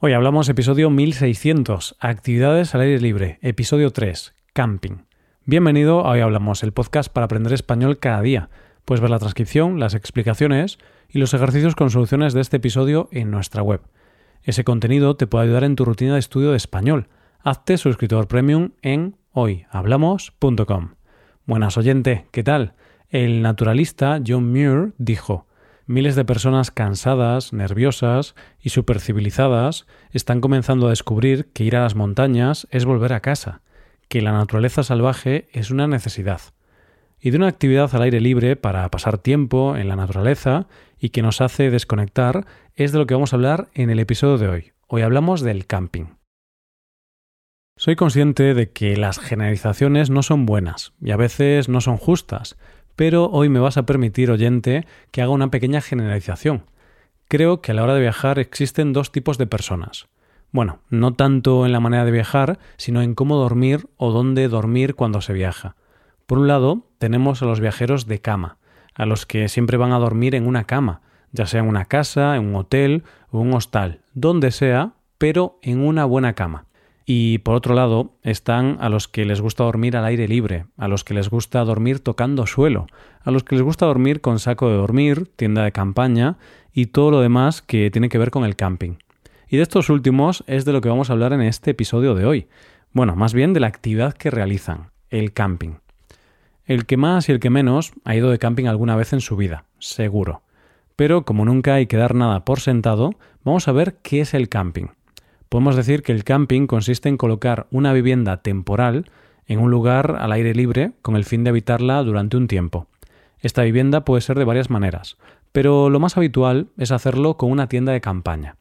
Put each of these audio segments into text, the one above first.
Hoy hablamos episodio 1600, actividades al aire libre, episodio 3, camping. Bienvenido a Hoy Hablamos, el podcast para aprender español cada día. Puedes ver la transcripción, las explicaciones y los ejercicios con soluciones de este episodio en nuestra web. Ese contenido te puede ayudar en tu rutina de estudio de español. Hazte suscriptor premium en hoyhablamos.com. Buenas oyente, ¿qué tal? El naturalista John Muir dijo Miles de personas cansadas, nerviosas y supercivilizadas están comenzando a descubrir que ir a las montañas es volver a casa, que la naturaleza salvaje es una necesidad. Y de una actividad al aire libre para pasar tiempo en la naturaleza y que nos hace desconectar es de lo que vamos a hablar en el episodio de hoy. Hoy hablamos del camping. Soy consciente de que las generalizaciones no son buenas y a veces no son justas, pero hoy me vas a permitir, oyente, que haga una pequeña generalización. Creo que a la hora de viajar existen dos tipos de personas. Bueno, no tanto en la manera de viajar, sino en cómo dormir o dónde dormir cuando se viaja. Por un lado, tenemos a los viajeros de cama, a los que siempre van a dormir en una cama, ya sea en una casa, en un hotel o un hostal, donde sea, pero en una buena cama. Y por otro lado están a los que les gusta dormir al aire libre, a los que les gusta dormir tocando suelo, a los que les gusta dormir con saco de dormir, tienda de campaña y todo lo demás que tiene que ver con el camping. Y de estos últimos es de lo que vamos a hablar en este episodio de hoy. Bueno, más bien de la actividad que realizan, el camping. El que más y el que menos ha ido de camping alguna vez en su vida, seguro. Pero como nunca hay que dar nada por sentado, vamos a ver qué es el camping. Podemos decir que el camping consiste en colocar una vivienda temporal en un lugar al aire libre con el fin de habitarla durante un tiempo. Esta vivienda puede ser de varias maneras, pero lo más habitual es hacerlo con una tienda de campaña.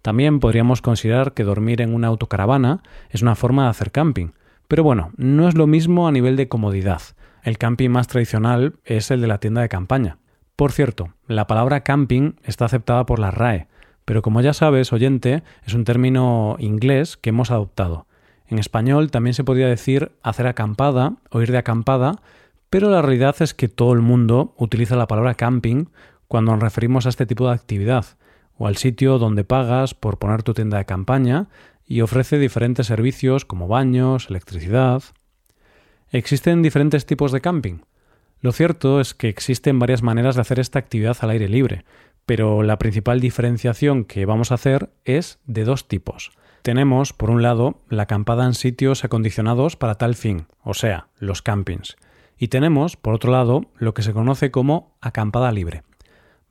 También podríamos considerar que dormir en una autocaravana es una forma de hacer camping, pero bueno, no es lo mismo a nivel de comodidad. El camping más tradicional es el de la tienda de campaña. Por cierto, la palabra camping está aceptada por la RAE, pero como ya sabes, oyente, es un término inglés que hemos adoptado. En español también se podría decir hacer acampada o ir de acampada, pero la realidad es que todo el mundo utiliza la palabra camping cuando nos referimos a este tipo de actividad, o al sitio donde pagas por poner tu tienda de campaña y ofrece diferentes servicios como baños, electricidad. Existen diferentes tipos de camping. Lo cierto es que existen varias maneras de hacer esta actividad al aire libre, pero la principal diferenciación que vamos a hacer es de dos tipos. Tenemos, por un lado, la acampada en sitios acondicionados para tal fin, o sea, los campings. Y tenemos, por otro lado, lo que se conoce como acampada libre.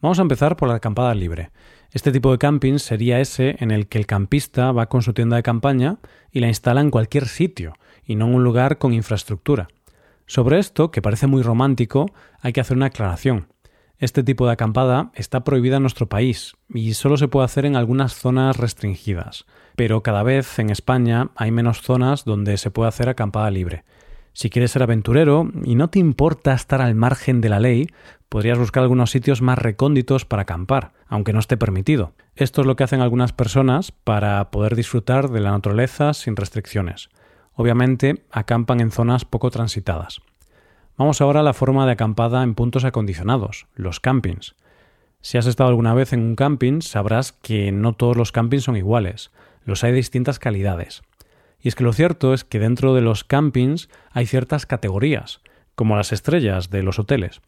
Vamos a empezar por la acampada libre. Este tipo de camping sería ese en el que el campista va con su tienda de campaña y la instala en cualquier sitio, y no en un lugar con infraestructura. Sobre esto, que parece muy romántico, hay que hacer una aclaración. Este tipo de acampada está prohibida en nuestro país y solo se puede hacer en algunas zonas restringidas, pero cada vez en España hay menos zonas donde se puede hacer acampada libre. Si quieres ser aventurero y no te importa estar al margen de la ley, podrías buscar algunos sitios más recónditos para acampar, aunque no esté permitido. Esto es lo que hacen algunas personas para poder disfrutar de la naturaleza sin restricciones. Obviamente, acampan en zonas poco transitadas. Vamos ahora a la forma de acampada en puntos acondicionados, los campings. Si has estado alguna vez en un camping, sabrás que no todos los campings son iguales, los hay de distintas calidades. Y es que lo cierto es que dentro de los campings hay ciertas categorías, como las estrellas de los hoteles.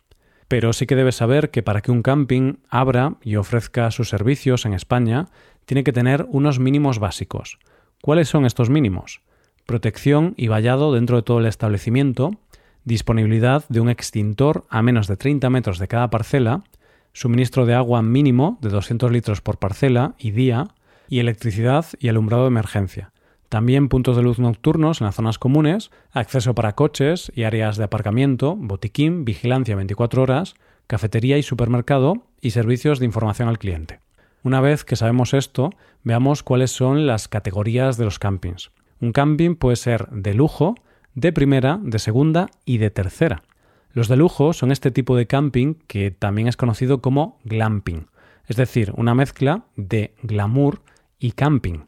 Pero sí que debes saber que para que un camping abra y ofrezca sus servicios en España, tiene que tener unos mínimos básicos. ¿Cuáles son estos mínimos? Protección y vallado dentro de todo el establecimiento, disponibilidad de un extintor a menos de 30 metros de cada parcela, suministro de agua mínimo de 200 litros por parcela y día, y electricidad y alumbrado de emergencia. También puntos de luz nocturnos en las zonas comunes, acceso para coches y áreas de aparcamiento, botiquín, vigilancia 24 horas, cafetería y supermercado y servicios de información al cliente. Una vez que sabemos esto, veamos cuáles son las categorías de los campings. Un camping puede ser de lujo, de primera, de segunda y de tercera. Los de lujo son este tipo de camping que también es conocido como glamping, es decir, una mezcla de glamour y camping.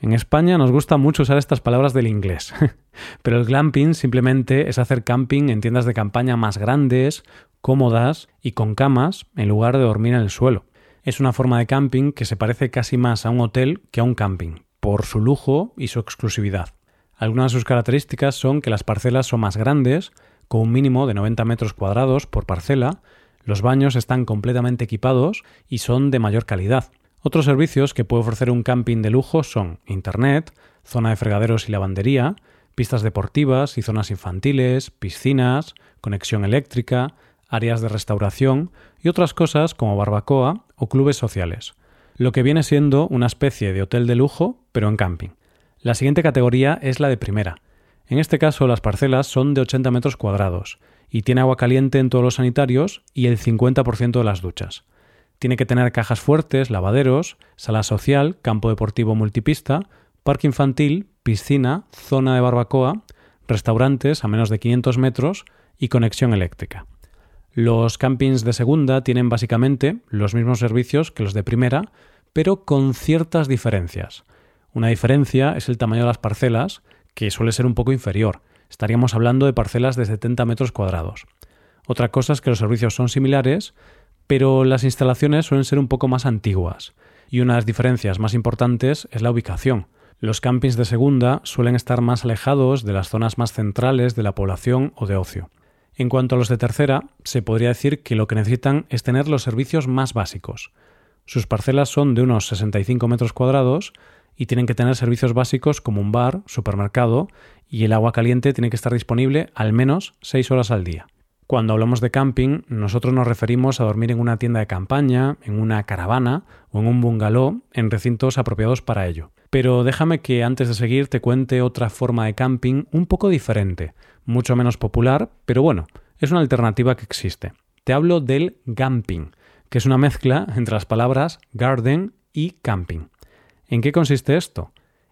En España nos gusta mucho usar estas palabras del inglés, pero el glamping simplemente es hacer camping en tiendas de campaña más grandes, cómodas y con camas en lugar de dormir en el suelo. Es una forma de camping que se parece casi más a un hotel que a un camping, por su lujo y su exclusividad. Algunas de sus características son que las parcelas son más grandes, con un mínimo de 90 metros cuadrados por parcela, los baños están completamente equipados y son de mayor calidad. Otros servicios que puede ofrecer un camping de lujo son Internet, zona de fregaderos y lavandería, pistas deportivas y zonas infantiles, piscinas, conexión eléctrica, áreas de restauración y otras cosas como barbacoa o clubes sociales, lo que viene siendo una especie de hotel de lujo, pero en camping. La siguiente categoría es la de primera. En este caso las parcelas son de 80 metros cuadrados y tiene agua caliente en todos los sanitarios y el 50% de las duchas. Tiene que tener cajas fuertes, lavaderos, sala social, campo deportivo multipista, parque infantil, piscina, zona de barbacoa, restaurantes a menos de 500 metros y conexión eléctrica. Los campings de segunda tienen básicamente los mismos servicios que los de primera, pero con ciertas diferencias. Una diferencia es el tamaño de las parcelas, que suele ser un poco inferior. Estaríamos hablando de parcelas de 70 metros cuadrados. Otra cosa es que los servicios son similares, pero las instalaciones suelen ser un poco más antiguas. Y una de las diferencias más importantes es la ubicación. Los campings de segunda suelen estar más alejados de las zonas más centrales de la población o de ocio. En cuanto a los de tercera, se podría decir que lo que necesitan es tener los servicios más básicos. Sus parcelas son de unos 65 metros cuadrados y tienen que tener servicios básicos como un bar, supermercado y el agua caliente tiene que estar disponible al menos 6 horas al día. Cuando hablamos de camping, nosotros nos referimos a dormir en una tienda de campaña, en una caravana o en un bungalow en recintos apropiados para ello. Pero déjame que antes de seguir te cuente otra forma de camping un poco diferente, mucho menos popular, pero bueno, es una alternativa que existe. Te hablo del gamping, que es una mezcla entre las palabras garden y camping. ¿En qué consiste esto?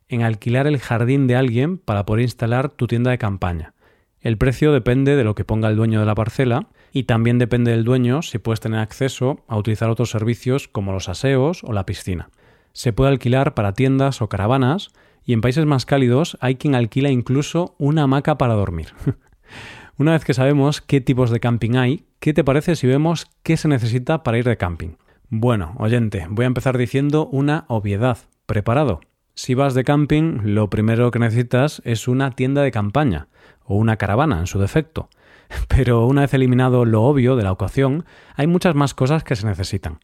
En alquilar el jardín de alguien para poder instalar tu tienda de campaña. El precio depende de lo que ponga el dueño de la parcela y también depende del dueño si puedes tener acceso a utilizar otros servicios como los aseos o la piscina se puede alquilar para tiendas o caravanas y en países más cálidos hay quien alquila incluso una hamaca para dormir. una vez que sabemos qué tipos de camping hay, ¿qué te parece si vemos qué se necesita para ir de camping? Bueno, oyente, voy a empezar diciendo una obviedad. ¿Preparado? Si vas de camping, lo primero que necesitas es una tienda de campaña, o una caravana en su defecto. Pero una vez eliminado lo obvio de la ocasión, hay muchas más cosas que se necesitan.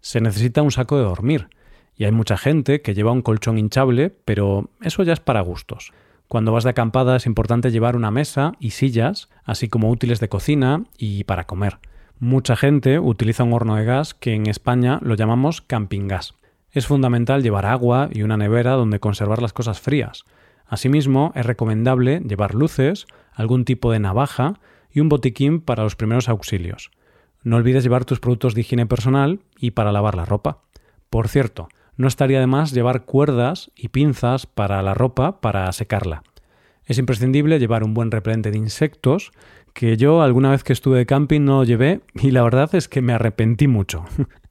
Se necesita un saco de dormir, y hay mucha gente que lleva un colchón hinchable, pero eso ya es para gustos. Cuando vas de acampada es importante llevar una mesa y sillas, así como útiles de cocina y para comer. Mucha gente utiliza un horno de gas que en España lo llamamos camping gas. Es fundamental llevar agua y una nevera donde conservar las cosas frías. Asimismo, es recomendable llevar luces, algún tipo de navaja y un botiquín para los primeros auxilios. No olvides llevar tus productos de higiene personal y para lavar la ropa. Por cierto, no estaría de más llevar cuerdas y pinzas para la ropa para secarla. Es imprescindible llevar un buen repelente de insectos, que yo alguna vez que estuve de camping no llevé y la verdad es que me arrepentí mucho.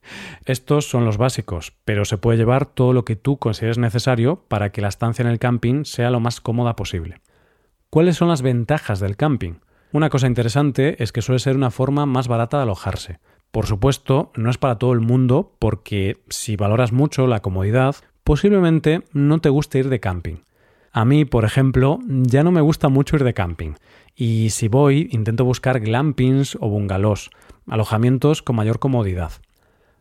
Estos son los básicos, pero se puede llevar todo lo que tú consideres necesario para que la estancia en el camping sea lo más cómoda posible. ¿Cuáles son las ventajas del camping? Una cosa interesante es que suele ser una forma más barata de alojarse. Por supuesto, no es para todo el mundo porque si valoras mucho la comodidad, posiblemente no te guste ir de camping. A mí, por ejemplo, ya no me gusta mucho ir de camping. Y si voy, intento buscar glampings o bungalows, alojamientos con mayor comodidad.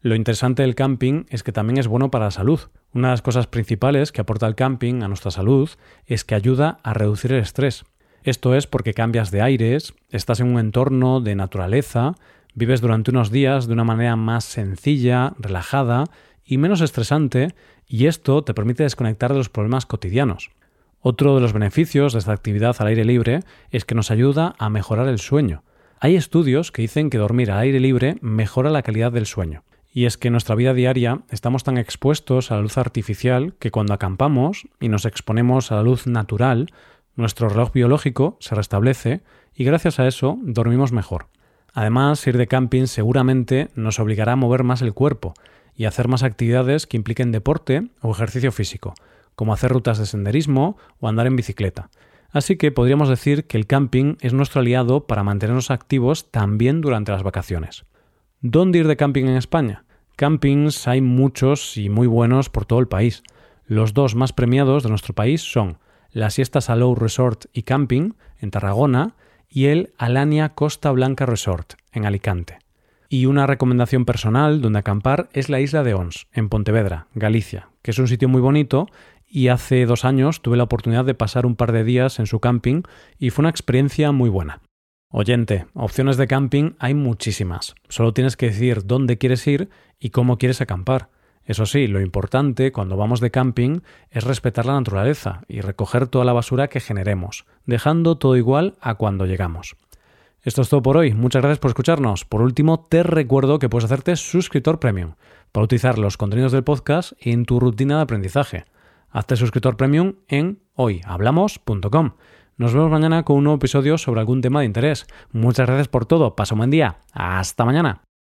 Lo interesante del camping es que también es bueno para la salud. Una de las cosas principales que aporta el camping a nuestra salud es que ayuda a reducir el estrés. Esto es porque cambias de aires, estás en un entorno de naturaleza, Vives durante unos días de una manera más sencilla, relajada y menos estresante, y esto te permite desconectar de los problemas cotidianos. Otro de los beneficios de esta actividad al aire libre es que nos ayuda a mejorar el sueño. Hay estudios que dicen que dormir al aire libre mejora la calidad del sueño. Y es que en nuestra vida diaria estamos tan expuestos a la luz artificial que cuando acampamos y nos exponemos a la luz natural, nuestro reloj biológico se restablece y gracias a eso dormimos mejor. Además, ir de camping seguramente nos obligará a mover más el cuerpo y hacer más actividades que impliquen deporte o ejercicio físico, como hacer rutas de senderismo o andar en bicicleta. Así que podríamos decir que el camping es nuestro aliado para mantenernos activos también durante las vacaciones. ¿Dónde ir de camping en España? campings hay muchos y muy buenos por todo el país. Los dos más premiados de nuestro país son la Siesta Salou Resort y Camping en Tarragona y el Alania Costa Blanca Resort en Alicante. Y una recomendación personal donde acampar es la isla de Ons, en Pontevedra, Galicia, que es un sitio muy bonito y hace dos años tuve la oportunidad de pasar un par de días en su camping y fue una experiencia muy buena. Oyente, opciones de camping hay muchísimas. Solo tienes que decir dónde quieres ir y cómo quieres acampar. Eso sí, lo importante cuando vamos de camping es respetar la naturaleza y recoger toda la basura que generemos, dejando todo igual a cuando llegamos. Esto es todo por hoy. Muchas gracias por escucharnos. Por último, te recuerdo que puedes hacerte suscriptor premium para utilizar los contenidos del podcast en tu rutina de aprendizaje. Hazte suscriptor premium en hoyhablamos.com. Nos vemos mañana con un nuevo episodio sobre algún tema de interés. Muchas gracias por todo. Pasa un buen día. Hasta mañana.